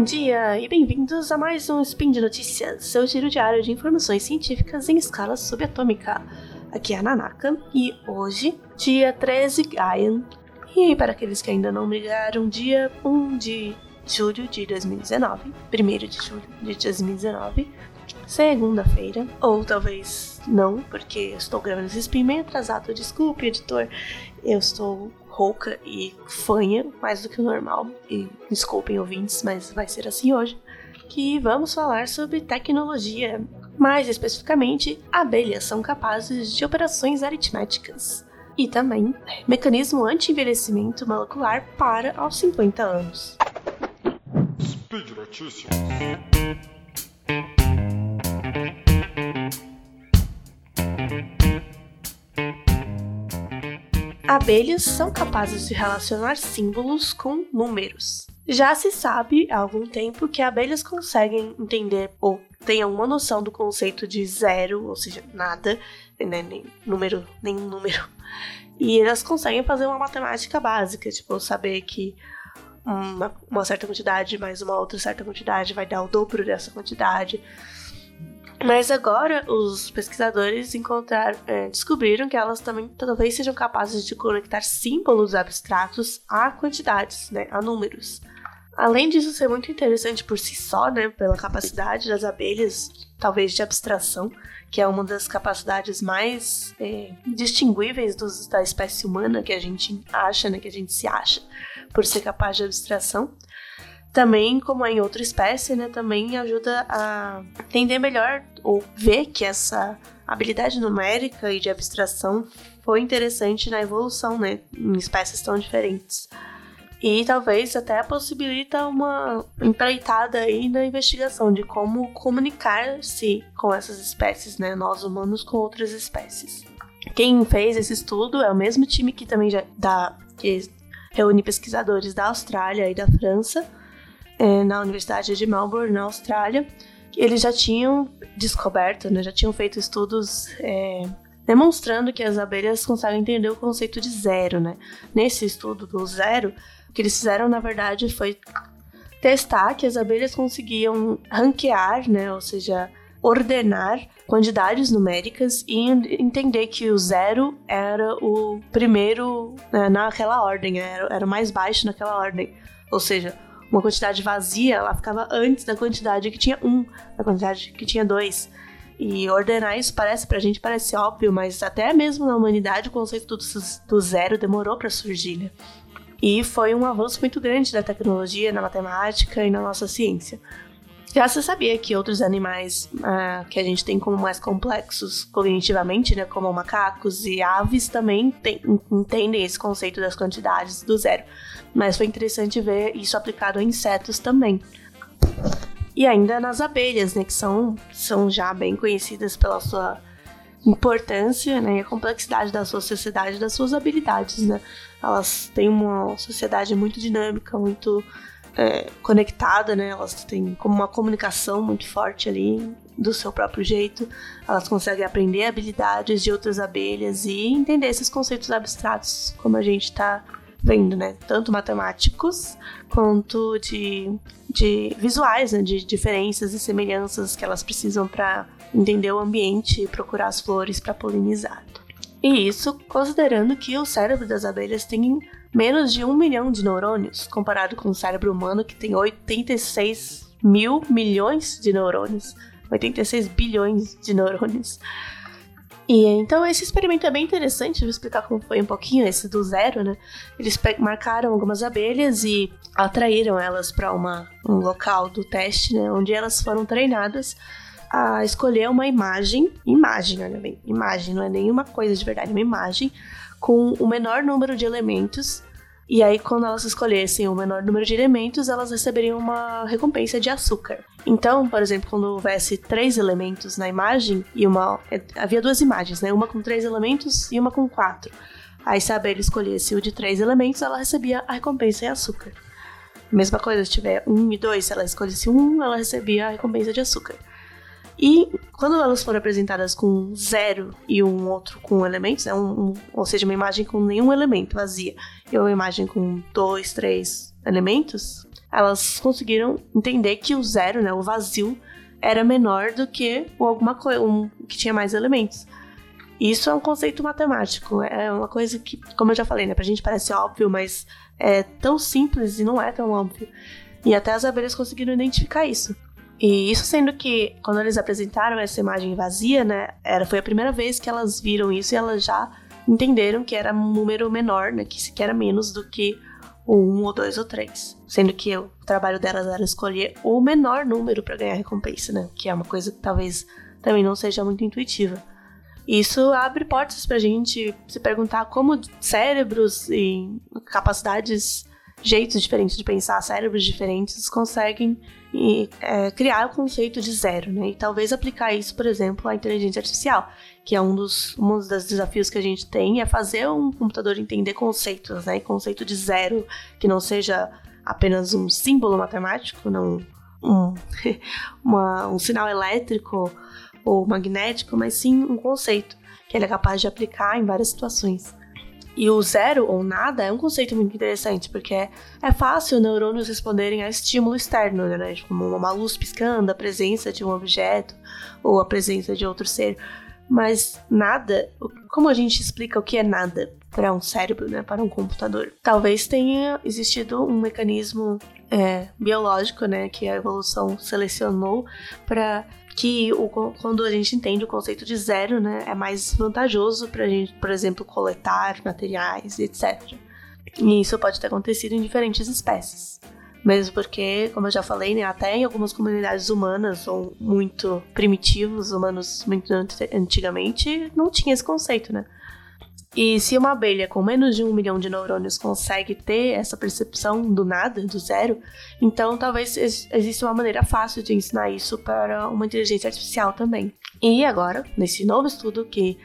Bom dia e bem-vindos a mais um Spin de Notícias, seu giro diário de informações científicas em escala subatômica. Aqui é a Nanaka e hoje, dia 13 Gaian, e para aqueles que ainda não me ligaram, dia 1 de julho de 2019, 1 de julho de 2019, segunda-feira, ou talvez não, porque estou gravando esse spin meio atrasado, desculpe, editor, eu estou rouca e fanha mais do que o normal, e desculpem ouvintes, mas vai ser assim hoje, que vamos falar sobre tecnologia. Mais especificamente, abelhas são capazes de operações aritméticas. E também mecanismo anti-envelhecimento molecular para aos 50 anos. Speed Notícias. Abelhas são capazes de relacionar símbolos com números. Já se sabe há algum tempo que abelhas conseguem entender ou têm alguma noção do conceito de zero, ou seja, nada, né, nem número, nenhum número. E elas conseguem fazer uma matemática básica, tipo, saber que uma, uma certa quantidade mais uma outra certa quantidade vai dar o dobro dessa quantidade. Mas agora os pesquisadores encontraram, é, descobriram que elas também talvez sejam capazes de conectar símbolos abstratos a quantidades, né, a números. Além disso ser muito interessante por si só, né, pela capacidade das abelhas, talvez de abstração, que é uma das capacidades mais é, distinguíveis dos, da espécie humana que a gente acha, né, que a gente se acha por ser capaz de abstração também, como é em outra espécie, né, também ajuda a entender melhor ou ver que essa habilidade numérica e de abstração foi interessante na evolução, né, em espécies tão diferentes. E talvez até possibilita uma empreitada aí na investigação de como comunicar-se com essas espécies, né, nós humanos com outras espécies. Quem fez esse estudo é o mesmo time que também já dá, que reúne pesquisadores da Austrália e da França, é, na Universidade de Melbourne, na Austrália. Eles já tinham descoberto, né, já tinham feito estudos é, demonstrando que as abelhas conseguem entender o conceito de zero. Né? Nesse estudo do zero, o que eles fizeram, na verdade, foi testar que as abelhas conseguiam ranquear, né, ou seja, ordenar quantidades numéricas e entender que o zero era o primeiro né, naquela ordem, era, era o mais baixo naquela ordem. Ou seja, uma quantidade vazia, ela ficava antes da quantidade que tinha um, da quantidade que tinha dois. E ordenar isso parece pra gente parece óbvio, mas até mesmo na humanidade o conceito do, do zero demorou para surgir, né? E foi um avanço muito grande da tecnologia, na matemática e na nossa ciência. Já se sabia que outros animais uh, que a gente tem como mais complexos cognitivamente, né, como macacos e aves, também entendem esse conceito das quantidades do zero. Mas foi interessante ver isso aplicado a insetos também. E ainda nas abelhas, né, que são, são já bem conhecidas pela sua importância né, e a complexidade da sua sociedade, das suas habilidades. Né? Elas têm uma sociedade muito dinâmica, muito é, conectada, né? Elas têm como uma comunicação muito forte ali do seu próprio jeito. Elas conseguem aprender habilidades de outras abelhas e entender esses conceitos abstratos, como a gente está vendo, né? Tanto matemáticos quanto de, de visuais, né? De diferenças e semelhanças que elas precisam para entender o ambiente e procurar as flores para polinizar. E isso considerando que o cérebro das abelhas tem menos de um milhão de neurônios, comparado com o cérebro humano que tem 86 mil milhões de neurônios, 86 bilhões de neurônios. E então esse experimento é bem interessante, vou explicar como foi um pouquinho esse do zero, né? Eles marcaram algumas abelhas e atraíram elas para um local do teste, né, onde elas foram treinadas a escolher uma imagem, imagem, olha bem, imagem, não é nenhuma coisa de verdade, uma imagem com o menor número de elementos. E aí, quando elas escolhessem o menor número de elementos, elas receberiam uma recompensa de açúcar. Então, por exemplo, quando houvesse três elementos na imagem, e uma. É, havia duas imagens, né? Uma com três elementos e uma com quatro. Aí, se a abelha escolhesse o de três elementos, ela recebia a recompensa em açúcar. Mesma coisa, se tiver um e dois, se ela escolhesse um, ela recebia a recompensa de açúcar. E quando elas foram apresentadas com zero e um outro com elementos, né, um, um, ou seja, uma imagem com nenhum elemento vazia, e uma imagem com dois, três elementos, elas conseguiram entender que o zero, né, o vazio, era menor do que alguma coisa um, que tinha mais elementos. Isso é um conceito matemático, é uma coisa que, como eu já falei, né, pra gente parece óbvio, mas é tão simples e não é tão óbvio. E até as abelhas conseguiram identificar isso. E isso sendo que, quando eles apresentaram essa imagem vazia, né, era, foi a primeira vez que elas viram isso e elas já entenderam que era um número menor, né, que, que era menos do que o 1 ou 2 ou 3. Sendo que o trabalho delas era escolher o menor número para ganhar recompensa, né, que é uma coisa que talvez também não seja muito intuitiva. Isso abre portas pra gente se perguntar como cérebros e capacidades, jeitos diferentes de pensar, cérebros diferentes conseguem e, é, criar o conceito de zero, né? E talvez aplicar isso, por exemplo, à inteligência artificial, que é um dos, um dos desafios que a gente tem, é fazer um computador entender conceitos, né? E conceito de zero, que não seja apenas um símbolo matemático, não um, uma, um sinal elétrico ou magnético, mas sim um conceito que ele é capaz de aplicar em várias situações. E o zero ou nada é um conceito muito interessante, porque é, é fácil neurônios responderem a estímulo externo, né? Como uma luz piscando, a presença de um objeto ou a presença de outro ser. Mas nada, como a gente explica o que é nada para um cérebro, né, para um computador? Talvez tenha existido um mecanismo é, biológico, né, que a evolução selecionou para que o, quando a gente entende o conceito de zero, né, é mais vantajoso para a gente, por exemplo, coletar materiais, etc. E isso pode ter acontecido em diferentes espécies. Mesmo porque, como eu já falei, né, até em algumas comunidades humanas ou muito primitivos, humanos muito antigamente, não tinha esse conceito, né? E se uma abelha com menos de um milhão de neurônios consegue ter essa percepção do nada, do zero, então talvez exista uma maneira fácil de ensinar isso para uma inteligência artificial também. E agora, nesse novo estudo que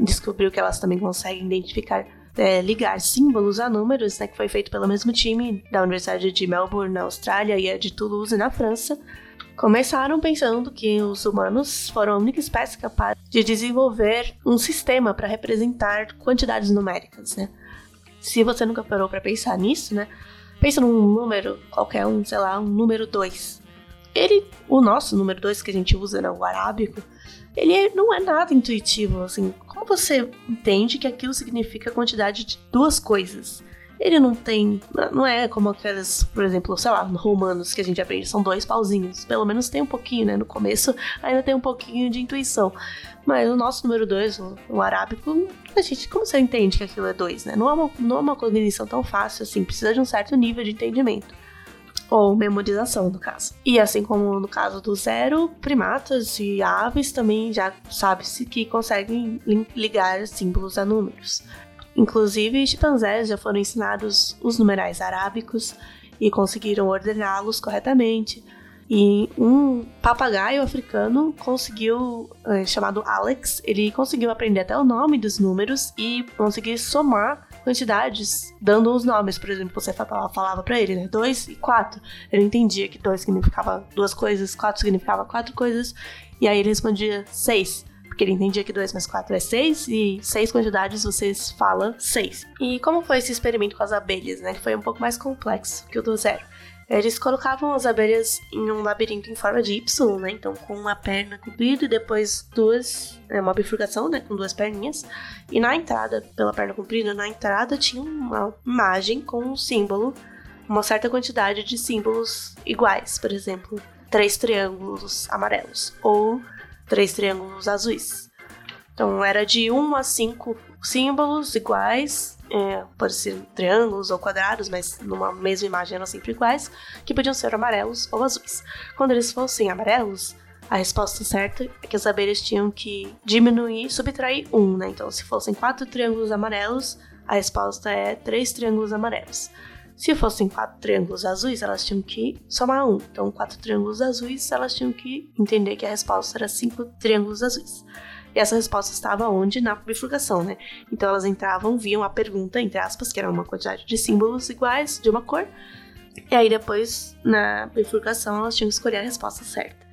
descobriu que elas também conseguem identificar, é, ligar símbolos a números, né, que foi feito pelo mesmo time da Universidade de Melbourne, na Austrália, e a de Toulouse, na França, Começaram pensando que os humanos foram a única espécie capaz de desenvolver um sistema para representar quantidades numéricas, né? Se você nunca parou para pensar nisso, né? Pensa num número, qualquer um, sei lá, um número 2. Ele, o nosso número 2 que a gente usa no arábico, ele não é nada intuitivo, assim. Como você entende que aquilo significa a quantidade de duas coisas? ele não tem. Não é como aquelas, por exemplo, sei lá, romanos que a gente aprende, são dois pauzinhos. Pelo menos tem um pouquinho, né? No começo ainda tem um pouquinho de intuição. Mas o nosso número dois, o, o arábico, a gente, como você entende que aquilo é dois, né? Não é, uma, não é uma cognição tão fácil assim, precisa de um certo nível de entendimento. Ou memorização, no caso. E assim como no caso do zero, primatas e aves também já sabe-se que conseguem ligar símbolos a números. Inclusive, chimpanzés já foram ensinados os numerais arábicos e conseguiram ordená-los corretamente. E um papagaio africano conseguiu, é, chamado Alex, ele conseguiu aprender até o nome dos números e conseguir somar quantidades, dando os nomes. Por exemplo, você falava, para ele, né? Dois e quatro. Ele entendia que dois significava duas coisas, quatro significava quatro coisas, e aí ele respondia seis porque ele entendia que 2 mais 4 é 6 e 6 quantidades vocês falam 6. E como foi esse experimento com as abelhas, né? Ele foi um pouco mais complexo que o do zero. Eles colocavam as abelhas em um labirinto em forma de Y, né? Então, com uma perna comprida e depois duas. É, uma bifurcação, né? Com duas perninhas. E na entrada, pela perna comprida, na entrada tinha uma imagem com um símbolo, uma certa quantidade de símbolos iguais. Por exemplo, três triângulos amarelos. Ou três triângulos azuis. Então era de 1 a 5 símbolos iguais, é, pode ser triângulos ou quadrados, mas numa mesma imagem eram sempre iguais, que podiam ser amarelos ou azuis. Quando eles fossem amarelos, a resposta certa é que as abelhas tinham que diminuir, subtrair um, né? Então, se fossem quatro triângulos amarelos, a resposta é três triângulos amarelos. Se fossem quatro triângulos azuis, elas tinham que somar um. Então, quatro triângulos azuis, elas tinham que entender que a resposta era cinco triângulos azuis. E essa resposta estava onde? Na bifurcação, né? Então elas entravam, viam a pergunta, entre aspas, que era uma quantidade de símbolos iguais, de uma cor. E aí depois, na bifurcação, elas tinham que escolher a resposta certa.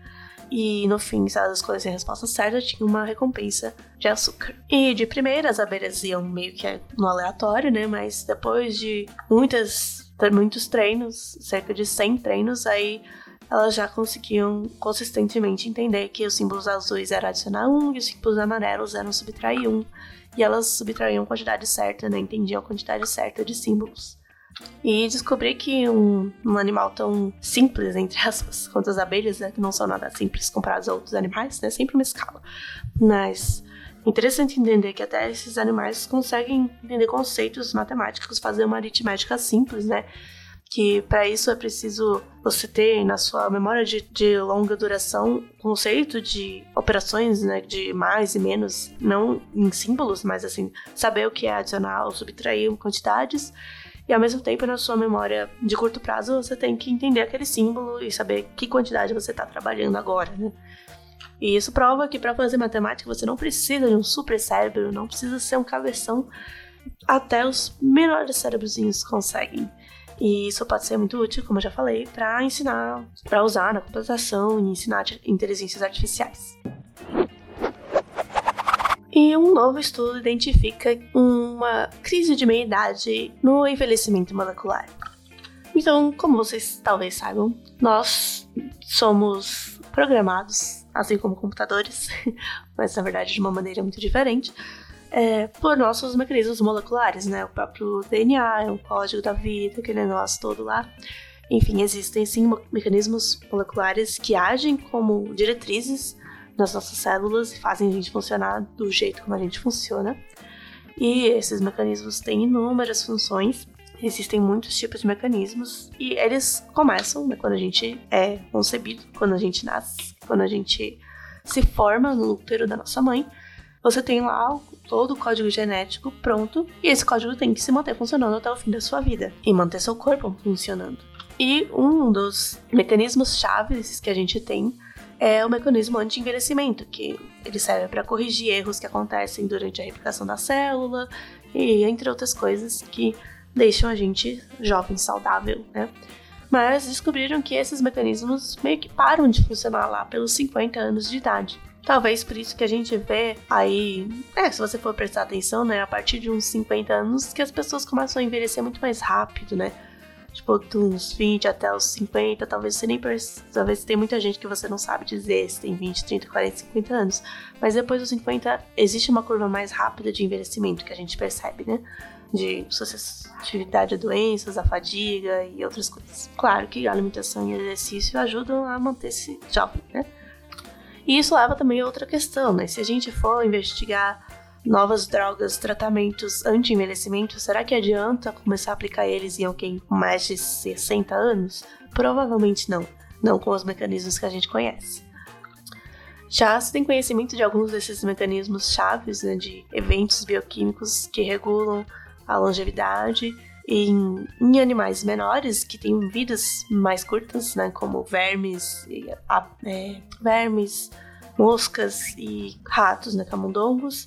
E no fim, se elas escolhessem a resposta certa, tinha uma recompensa de açúcar. E de primeira, as abelhas iam meio que no aleatório, né? Mas depois de muitas muitos treinos, cerca de 100 treinos, aí elas já conseguiam consistentemente entender que os símbolos azuis eram adicionar 1 e os símbolos amarelos eram subtrair 1. E elas subtraíam a quantidade certa, né? Entendiam a quantidade certa de símbolos. E descobri que um, um, animal tão simples, entre aspas, quanto as abelhas, né, que não são nada simples comparados a outros animais, né? Sempre uma escala. Mas interessante entender que até esses animais conseguem entender conceitos matemáticos, fazer uma aritmética simples, né? Que para isso é preciso você ter na sua memória de, de longa duração conceito de operações, né, de mais e menos, não em símbolos, mas assim, saber o que é adicionar ou subtrair quantidades. E ao mesmo tempo, na sua memória de curto prazo, você tem que entender aquele símbolo e saber que quantidade você está trabalhando agora, né? E isso prova que para fazer matemática você não precisa de um super cérebro, não precisa ser um cabeção. Até os menores cérebrozinhos conseguem. E isso pode ser muito útil, como eu já falei, para ensinar, para usar na computação e ensinar inteligências artificiais. E um novo estudo identifica uma crise de meia-idade no envelhecimento molecular. Então, como vocês talvez saibam, nós somos programados, assim como computadores, mas na verdade de uma maneira muito diferente, é, por nossos mecanismos moleculares, né? O próprio DNA, o código da vida, aquele negócio todo lá. Enfim, existem sim mecanismos moleculares que agem como diretrizes nas nossas células e fazem a gente funcionar do jeito como a gente funciona. E esses mecanismos têm inúmeras funções. Existem muitos tipos de mecanismos e eles começam né, quando a gente é concebido, quando a gente nasce, quando a gente se forma no útero da nossa mãe. Você tem lá todo o código genético pronto e esse código tem que se manter funcionando até o fim da sua vida e manter seu corpo funcionando. E um dos mecanismos chaves que a gente tem é o mecanismo anti-envelhecimento, que ele serve para corrigir erros que acontecem durante a replicação da célula e entre outras coisas que deixam a gente jovem, saudável, né? Mas descobriram que esses mecanismos meio que param de funcionar lá pelos 50 anos de idade. Talvez por isso que a gente vê aí, é, se você for prestar atenção, né, a partir de uns 50 anos que as pessoas começam a envelhecer muito mais rápido, né? Tipo, dos 20 até os 50, talvez você nem perceba, talvez tem muita gente que você não sabe dizer se tem 20, 30, 40, 50 anos. Mas depois dos 50, existe uma curva mais rápida de envelhecimento que a gente percebe, né? De suscetibilidade a doenças, a fadiga e outras coisas. Claro que a alimentação e exercício ajudam a manter-se jovem, né? E isso leva também a outra questão, né? Se a gente for investigar novas drogas, tratamentos anti-envelhecimento, será que adianta começar a aplicar eles em alguém com mais de 60 anos? Provavelmente não. Não com os mecanismos que a gente conhece. Já se tem conhecimento de alguns desses mecanismos chaves, né, de eventos bioquímicos que regulam a longevidade em, em, animais menores que têm vidas mais curtas, né, como vermes, é, vermes, moscas e ratos, né, camundongos,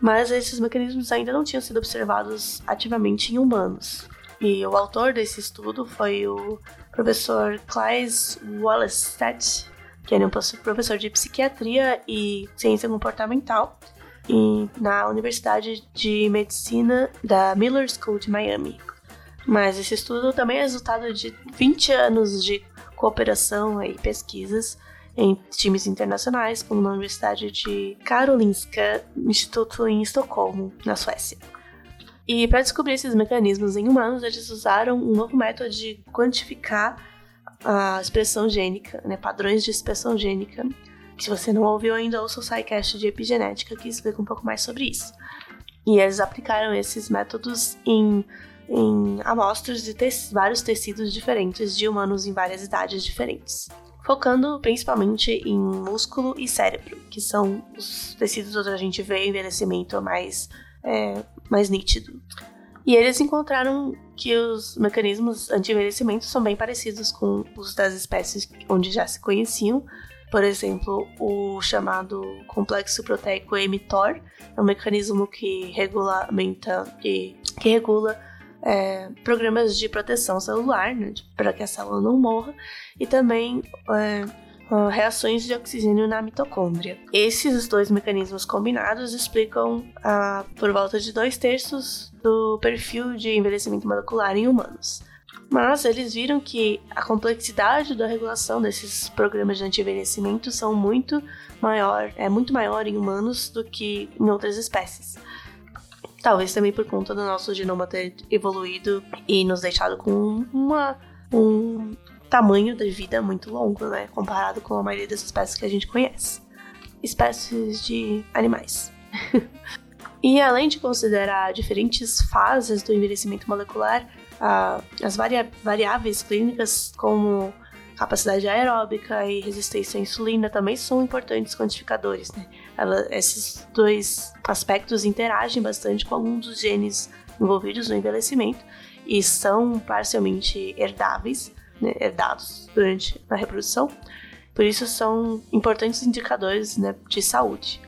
mas esses mecanismos ainda não tinham sido observados ativamente em humanos. E o autor desse estudo foi o professor Claes Wallerstedt, que é um professor de psiquiatria e ciência comportamental na Universidade de Medicina da Miller School de Miami. Mas esse estudo também é resultado de 20 anos de cooperação e pesquisas em times internacionais, como na Universidade de Karolinska Instituto em Estocolmo, na Suécia. E para descobrir esses mecanismos em humanos, eles usaram um novo método de quantificar a expressão gênica, né, padrões de expressão gênica. Se você não ouviu ainda, ouça o SciCast de epigenética que explica um pouco mais sobre isso. E eles aplicaram esses métodos em em amostras de te vários tecidos diferentes de humanos em várias idades diferentes, focando principalmente em músculo e cérebro, que são os tecidos onde a gente vê envelhecimento mais, é, mais nítido. E eles encontraram que os mecanismos anti-envelhecimento são bem parecidos com os das espécies onde já se conheciam. Por exemplo, o chamado complexo proteico mTOR é um mecanismo que regulamenta que, que regula é, programas de proteção celular, né, para que a célula não morra, e também é, reações de oxigênio na mitocôndria. Esses dois mecanismos combinados explicam por volta de dois terços do perfil de envelhecimento molecular em humanos. Mas eles viram que a complexidade da regulação desses programas de anti-envelhecimento são muito maior, é muito maior em humanos do que em outras espécies. Talvez também por conta do nosso genoma ter evoluído e nos deixado com uma, um tamanho de vida muito longo, né? Comparado com a maioria das espécies que a gente conhece. Espécies de animais. e além de considerar diferentes fases do envelhecimento molecular, as variáveis clínicas como capacidade aeróbica e resistência à insulina também são importantes quantificadores. Né? Ela, esses dois aspectos interagem bastante com alguns dos genes envolvidos no envelhecimento e são parcialmente herdáveis, né, herdados durante a reprodução. Por isso são importantes indicadores né, de saúde.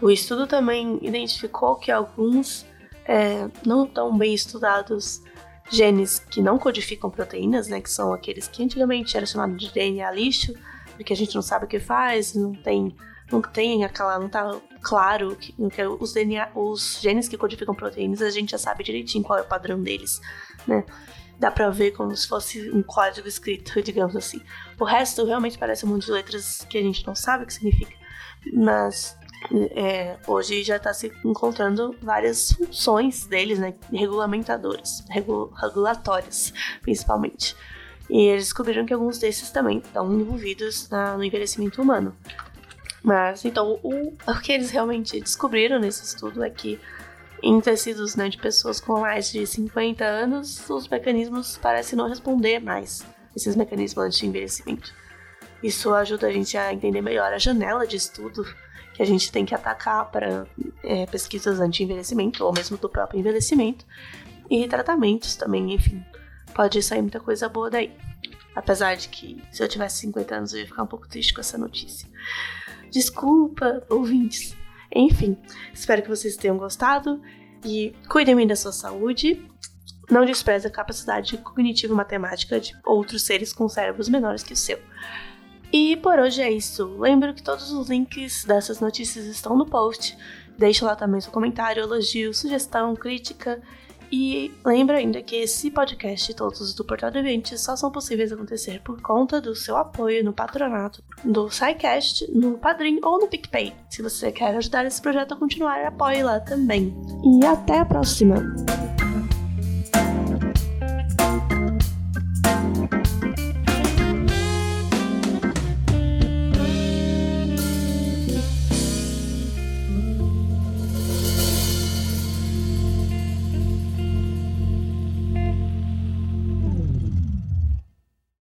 O estudo também identificou que alguns é, não tão bem estudados genes que não codificam proteínas, né, que são aqueles que antigamente era chamado de DNA lixo, porque a gente não sabe o que faz, não tem, não tem aquela, não tá claro que, que os DNA, os genes que codificam proteínas, a gente já sabe direitinho qual é o padrão deles, né? Dá pra ver como se fosse um código escrito, digamos assim. O resto realmente parece um monte de letras que a gente não sabe o que significa. Mas é, hoje já está se encontrando várias funções deles, né, regulamentadoras, regu principalmente. E eles descobriram que alguns desses também estão envolvidos na, no envelhecimento humano. Mas, então, o, o que eles realmente descobriram nesse estudo é que em tecidos né, de pessoas com mais de 50 anos, os mecanismos parecem não responder mais esses mecanismos de envelhecimento. Isso ajuda a gente a entender melhor a janela de estudo que a gente tem que atacar para é, pesquisas anti-envelhecimento, ou mesmo do próprio envelhecimento, e tratamentos também, enfim. Pode sair muita coisa boa daí. Apesar de que se eu tivesse 50 anos eu ia ficar um pouco triste com essa notícia. Desculpa, ouvintes. Enfim, espero que vocês tenham gostado e cuidem da sua saúde. Não despreze a capacidade cognitivo matemática de outros seres com cérebros menores que o seu. E por hoje é isso. Lembro que todos os links dessas notícias estão no post. Deixe lá também seu comentário, elogio, sugestão, crítica. E lembra ainda que esse podcast e todos os do Portal do Evento só são possíveis acontecer por conta do seu apoio no patronato do SciCast, no Padrim ou no PicPay. Se você quer ajudar esse projeto a continuar, apoie lá também. E até a próxima!